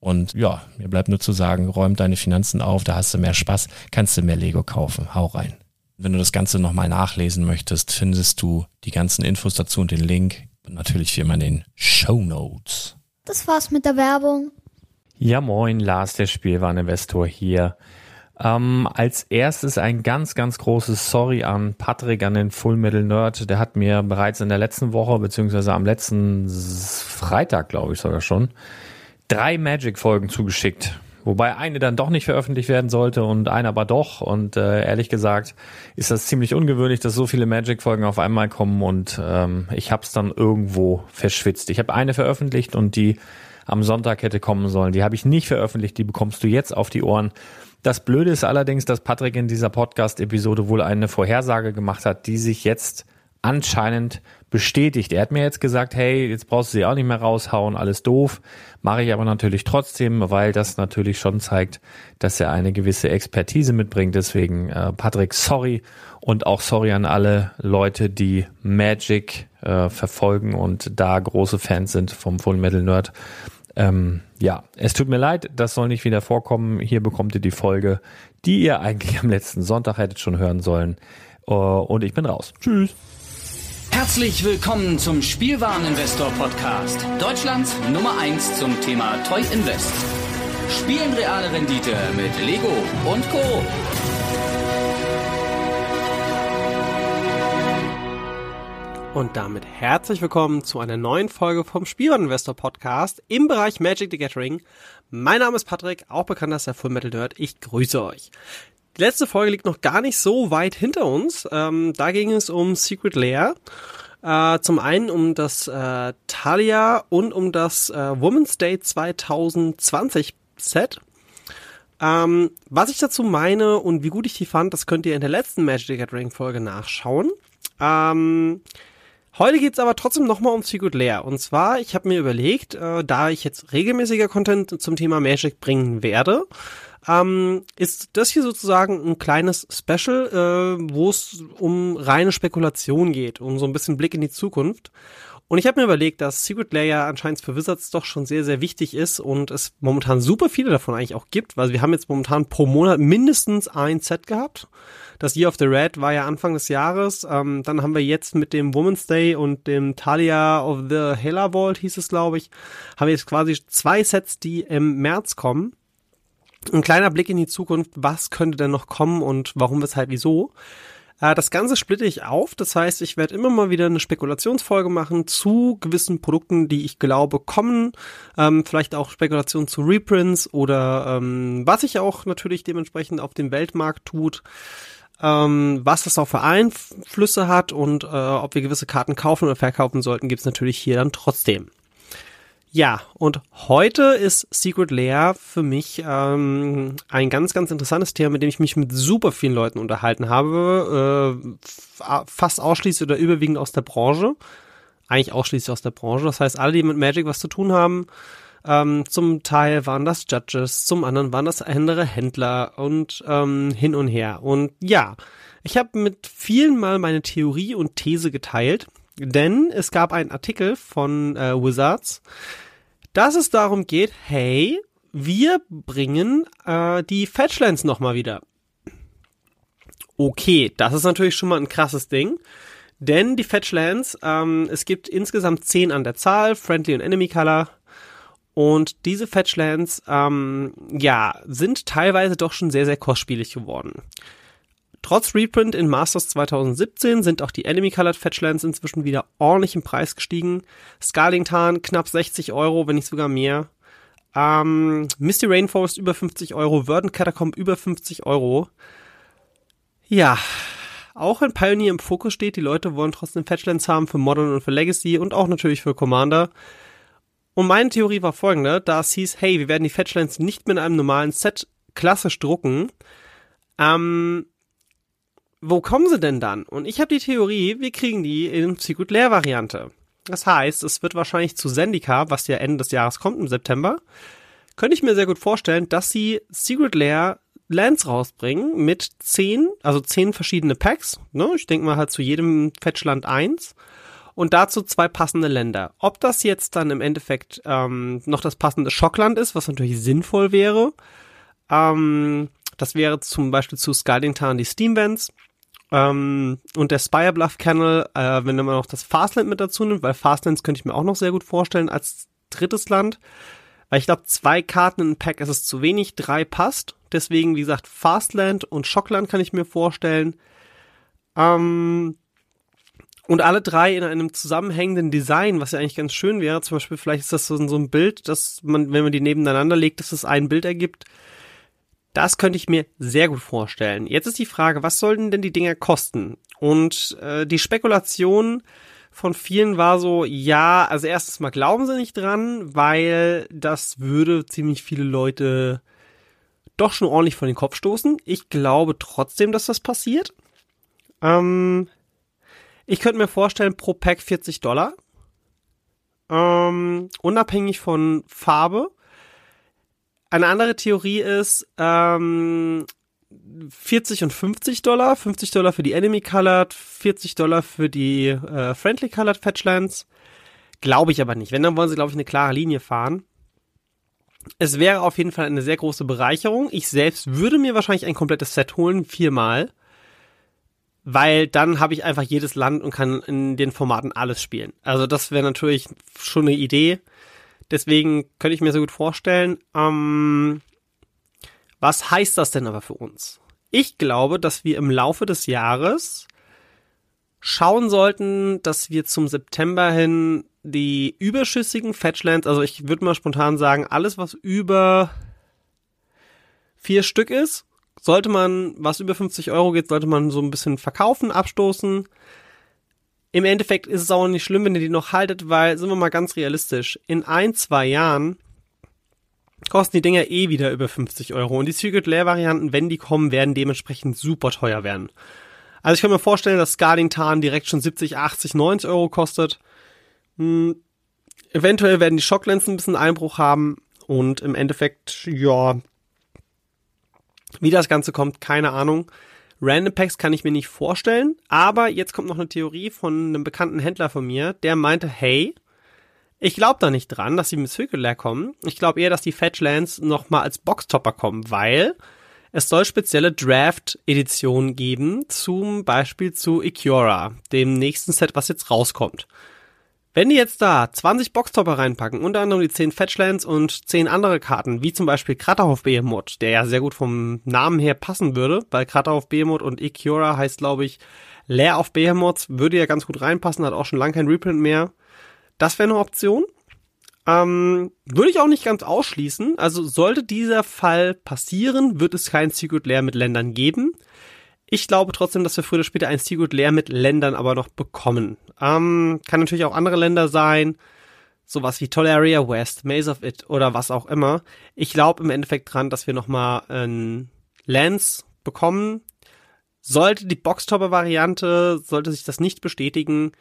Und ja, mir bleibt nur zu sagen, räum deine Finanzen auf, da hast du mehr Spaß, kannst du mehr Lego kaufen. Hau rein. Wenn du das Ganze nochmal nachlesen möchtest, findest du die ganzen Infos dazu und den Link. Und natürlich wie immer in den Show Notes. Das war's mit der Werbung. Ja, moin, Lars, der Spielwareninvestor hier. Ähm, als erstes ein ganz, ganz großes Sorry an Patrick, an den Full Metal Nerd. Der hat mir bereits in der letzten Woche, beziehungsweise am letzten Freitag, glaube ich sogar schon, drei Magic-Folgen zugeschickt. Wobei eine dann doch nicht veröffentlicht werden sollte und eine aber doch. Und äh, ehrlich gesagt ist das ziemlich ungewöhnlich, dass so viele Magic-Folgen auf einmal kommen und ähm, ich habe es dann irgendwo verschwitzt. Ich habe eine veröffentlicht und die am Sonntag hätte kommen sollen. Die habe ich nicht veröffentlicht, die bekommst du jetzt auf die Ohren. Das Blöde ist allerdings, dass Patrick in dieser Podcast-Episode wohl eine Vorhersage gemacht hat, die sich jetzt anscheinend bestätigt. Er hat mir jetzt gesagt, hey, jetzt brauchst du sie auch nicht mehr raushauen, alles doof. Mache ich aber natürlich trotzdem, weil das natürlich schon zeigt, dass er eine gewisse Expertise mitbringt. Deswegen, äh, Patrick, sorry und auch sorry an alle Leute, die Magic äh, verfolgen und da große Fans sind vom Full Metal Nerd. Ähm, ja, es tut mir leid, das soll nicht wieder vorkommen. Hier bekommt ihr die Folge, die ihr eigentlich am letzten Sonntag hättet schon hören sollen. Uh, und ich bin raus. Tschüss. Herzlich willkommen zum Spielwareninvestor Podcast. Deutschlands Nummer 1 zum Thema Toy Invest. Spielen reale Rendite mit Lego und Co. Und damit herzlich willkommen zu einer neuen Folge vom Spielwareninvestor Podcast im Bereich Magic the Gathering. Mein Name ist Patrick, auch bekannt als der Full Metal Dirt. Ich grüße euch. Die letzte Folge liegt noch gar nicht so weit hinter uns. Ähm, da ging es um Secret Lair. Äh, zum einen um das äh, Talia und um das äh, Women's Day 2020 Set. Ähm, was ich dazu meine und wie gut ich die fand, das könnt ihr in der letzten Magic the Gathering Folge nachschauen. Ähm, heute geht's aber trotzdem nochmal um Secret Lair. Und zwar, ich habe mir überlegt, äh, da ich jetzt regelmäßiger Content zum Thema Magic bringen werde, ähm, ist das hier sozusagen ein kleines Special, äh, wo es um reine Spekulation geht, um so ein bisschen Blick in die Zukunft. Und ich habe mir überlegt, dass Secret Layer anscheinend für Wizards doch schon sehr, sehr wichtig ist und es momentan super viele davon eigentlich auch gibt, weil wir haben jetzt momentan pro Monat mindestens ein Set gehabt. Das Year of the Red war ja Anfang des Jahres. Ähm, dann haben wir jetzt mit dem Women's Day und dem Talia of the Hela Vault, hieß es, glaube ich, haben wir jetzt quasi zwei Sets, die im März kommen. Ein kleiner Blick in die Zukunft, was könnte denn noch kommen und warum, weshalb, wieso. Äh, das Ganze splitte ich auf. Das heißt, ich werde immer mal wieder eine Spekulationsfolge machen zu gewissen Produkten, die ich glaube kommen. Ähm, vielleicht auch Spekulationen zu Reprints oder ähm, was sich auch natürlich dementsprechend auf dem Weltmarkt tut. Ähm, was das auch für Einflüsse hat und äh, ob wir gewisse Karten kaufen oder verkaufen sollten, gibt's natürlich hier dann trotzdem. Ja, und heute ist Secret Lair für mich ähm, ein ganz, ganz interessantes Thema, mit dem ich mich mit super vielen Leuten unterhalten habe, äh, fast ausschließlich oder überwiegend aus der Branche. Eigentlich ausschließlich aus der Branche. Das heißt, alle, die mit Magic was zu tun haben, ähm, zum Teil waren das Judges, zum anderen waren das andere Händler und ähm, hin und her. Und ja, ich habe mit vielen mal meine Theorie und These geteilt denn es gab einen Artikel von äh, Wizards, dass es darum geht, hey, wir bringen äh, die Fetchlands nochmal wieder. Okay, das ist natürlich schon mal ein krasses Ding. Denn die Fetchlands, ähm, es gibt insgesamt zehn an der Zahl, Friendly und Enemy Color. Und diese Fetchlands, ähm, ja, sind teilweise doch schon sehr, sehr kostspielig geworden. Trotz Reprint in Masters 2017 sind auch die Enemy Colored Fetchlands inzwischen wieder ordentlich im Preis gestiegen. Scarlingtan knapp 60 Euro, wenn nicht sogar mehr. Ähm, Misty Rainforest über 50 Euro, Verdant Catacomb über 50 Euro. Ja, auch wenn Pioneer im Fokus steht, die Leute wollen trotzdem Fetchlands haben für Modern und für Legacy und auch natürlich für Commander. Und meine Theorie war folgende, da es hieß, hey, wir werden die Fetchlands nicht mit einem normalen Set klassisch drucken, ähm, wo kommen sie denn dann? Und ich habe die Theorie, wir kriegen die in Secret Lair Variante. Das heißt, es wird wahrscheinlich zu Zendika, was ja Ende des Jahres kommt im September, könnte ich mir sehr gut vorstellen, dass sie Secret Lair Lands rausbringen mit zehn, also zehn verschiedene Packs. Ne? Ich denke mal halt zu jedem Fetchland eins. Und dazu zwei passende Länder. Ob das jetzt dann im Endeffekt ähm, noch das passende Schockland ist, was natürlich sinnvoll wäre. Ähm, das wäre zum Beispiel zu Skydingtown die Steam-Vents. Ähm, und der Spire Bluff Kennel, äh, wenn man noch das Fastland mit dazu nimmt, weil Fastlands könnte ich mir auch noch sehr gut vorstellen als drittes Land. Weil ich glaube, zwei Karten in Pack ist es zu wenig, drei passt. Deswegen, wie gesagt, Fastland und Schockland kann ich mir vorstellen. Ähm, und alle drei in einem zusammenhängenden Design, was ja eigentlich ganz schön wäre. Zum Beispiel, vielleicht ist das so, so ein Bild, dass man, wenn man die nebeneinander legt, dass es ein Bild ergibt. Das könnte ich mir sehr gut vorstellen. Jetzt ist die Frage, was sollten denn die Dinger kosten? Und äh, die Spekulation von vielen war so, ja, also erstes mal glauben sie nicht dran, weil das würde ziemlich viele Leute doch schon ordentlich von den Kopf stoßen. Ich glaube trotzdem, dass das passiert. Ähm, ich könnte mir vorstellen, pro Pack 40 Dollar. Ähm, unabhängig von Farbe. Eine andere Theorie ist ähm, 40 und 50 Dollar. 50 Dollar für die Enemy Colored, 40 Dollar für die äh, Friendly Colored Fetchlands. Glaube ich aber nicht. Wenn, dann wollen sie, glaube ich, eine klare Linie fahren. Es wäre auf jeden Fall eine sehr große Bereicherung. Ich selbst würde mir wahrscheinlich ein komplettes Set holen, viermal. Weil dann habe ich einfach jedes Land und kann in den Formaten alles spielen. Also das wäre natürlich schon eine Idee. Deswegen könnte ich mir so gut vorstellen. Ähm, was heißt das denn aber für uns? Ich glaube, dass wir im Laufe des Jahres schauen sollten, dass wir zum September hin die überschüssigen Fetchlands, also ich würde mal spontan sagen, alles was über vier Stück ist, sollte man, was über 50 Euro geht, sollte man so ein bisschen verkaufen, abstoßen im Endeffekt ist es auch nicht schlimm, wenn ihr die noch haltet, weil, sind wir mal ganz realistisch, in ein, zwei Jahren kosten die Dinger eh wieder über 50 Euro. Und die Secret Lair Varianten, wenn die kommen, werden dementsprechend super teuer werden. Also ich kann mir vorstellen, dass Scarling Tarn direkt schon 70, 80, 90 Euro kostet. Hm, eventuell werden die Shocklenzen ein bisschen Einbruch haben. Und im Endeffekt, ja, wie das Ganze kommt, keine Ahnung. Random Packs kann ich mir nicht vorstellen, aber jetzt kommt noch eine Theorie von einem bekannten Händler von mir, der meinte, hey, ich glaube da nicht dran, dass sie mit Circular kommen. Ich glaube eher, dass die Fetchlands nochmal als Boxtopper kommen, weil es soll spezielle Draft-Editionen geben, zum Beispiel zu Ikora, dem nächsten Set, was jetzt rauskommt. Wenn die jetzt da 20 Boxtopper reinpacken, unter anderem die 10 Fetchlands und 10 andere Karten, wie zum Beispiel Kratterhof Behemoth, der ja sehr gut vom Namen her passen würde, weil Kratterhof Behemoth und Ikora heißt, glaube ich, Lair of Behemoths, würde ja ganz gut reinpassen, hat auch schon lange kein Reprint mehr. Das wäre eine Option. Ähm, würde ich auch nicht ganz ausschließen. Also sollte dieser Fall passieren, wird es kein Secret Lair mit Ländern geben. Ich glaube trotzdem, dass wir früher oder später ein Secret Lair mit Ländern aber noch bekommen. Ähm, kann natürlich auch andere Länder sein. Sowas wie Tolaria West, Maze of It oder was auch immer. Ich glaube im Endeffekt dran, dass wir nochmal ein Lance bekommen. Sollte die Boxtopper-Variante, sollte sich das nicht bestätigen,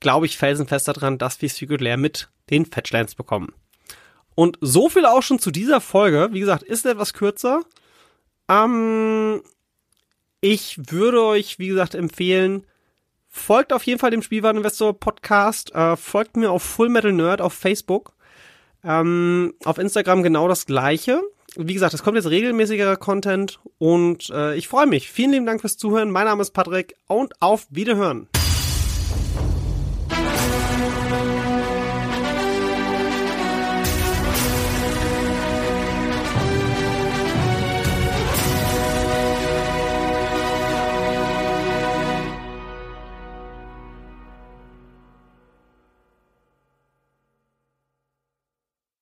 glaube ich felsenfest daran, dass wir Secret Lair mit den Fetchlands bekommen. Und so viel auch schon zu dieser Folge. Wie gesagt, ist etwas kürzer. Ähm, ich würde euch, wie gesagt, empfehlen, folgt auf jeden Fall dem Spielwareninvestor Podcast, äh, folgt mir auf Full Metal Nerd auf Facebook, ähm, auf Instagram genau das gleiche. Wie gesagt, es kommt jetzt regelmäßigerer Content und äh, ich freue mich. Vielen lieben Dank fürs Zuhören. Mein Name ist Patrick und auf Wiederhören.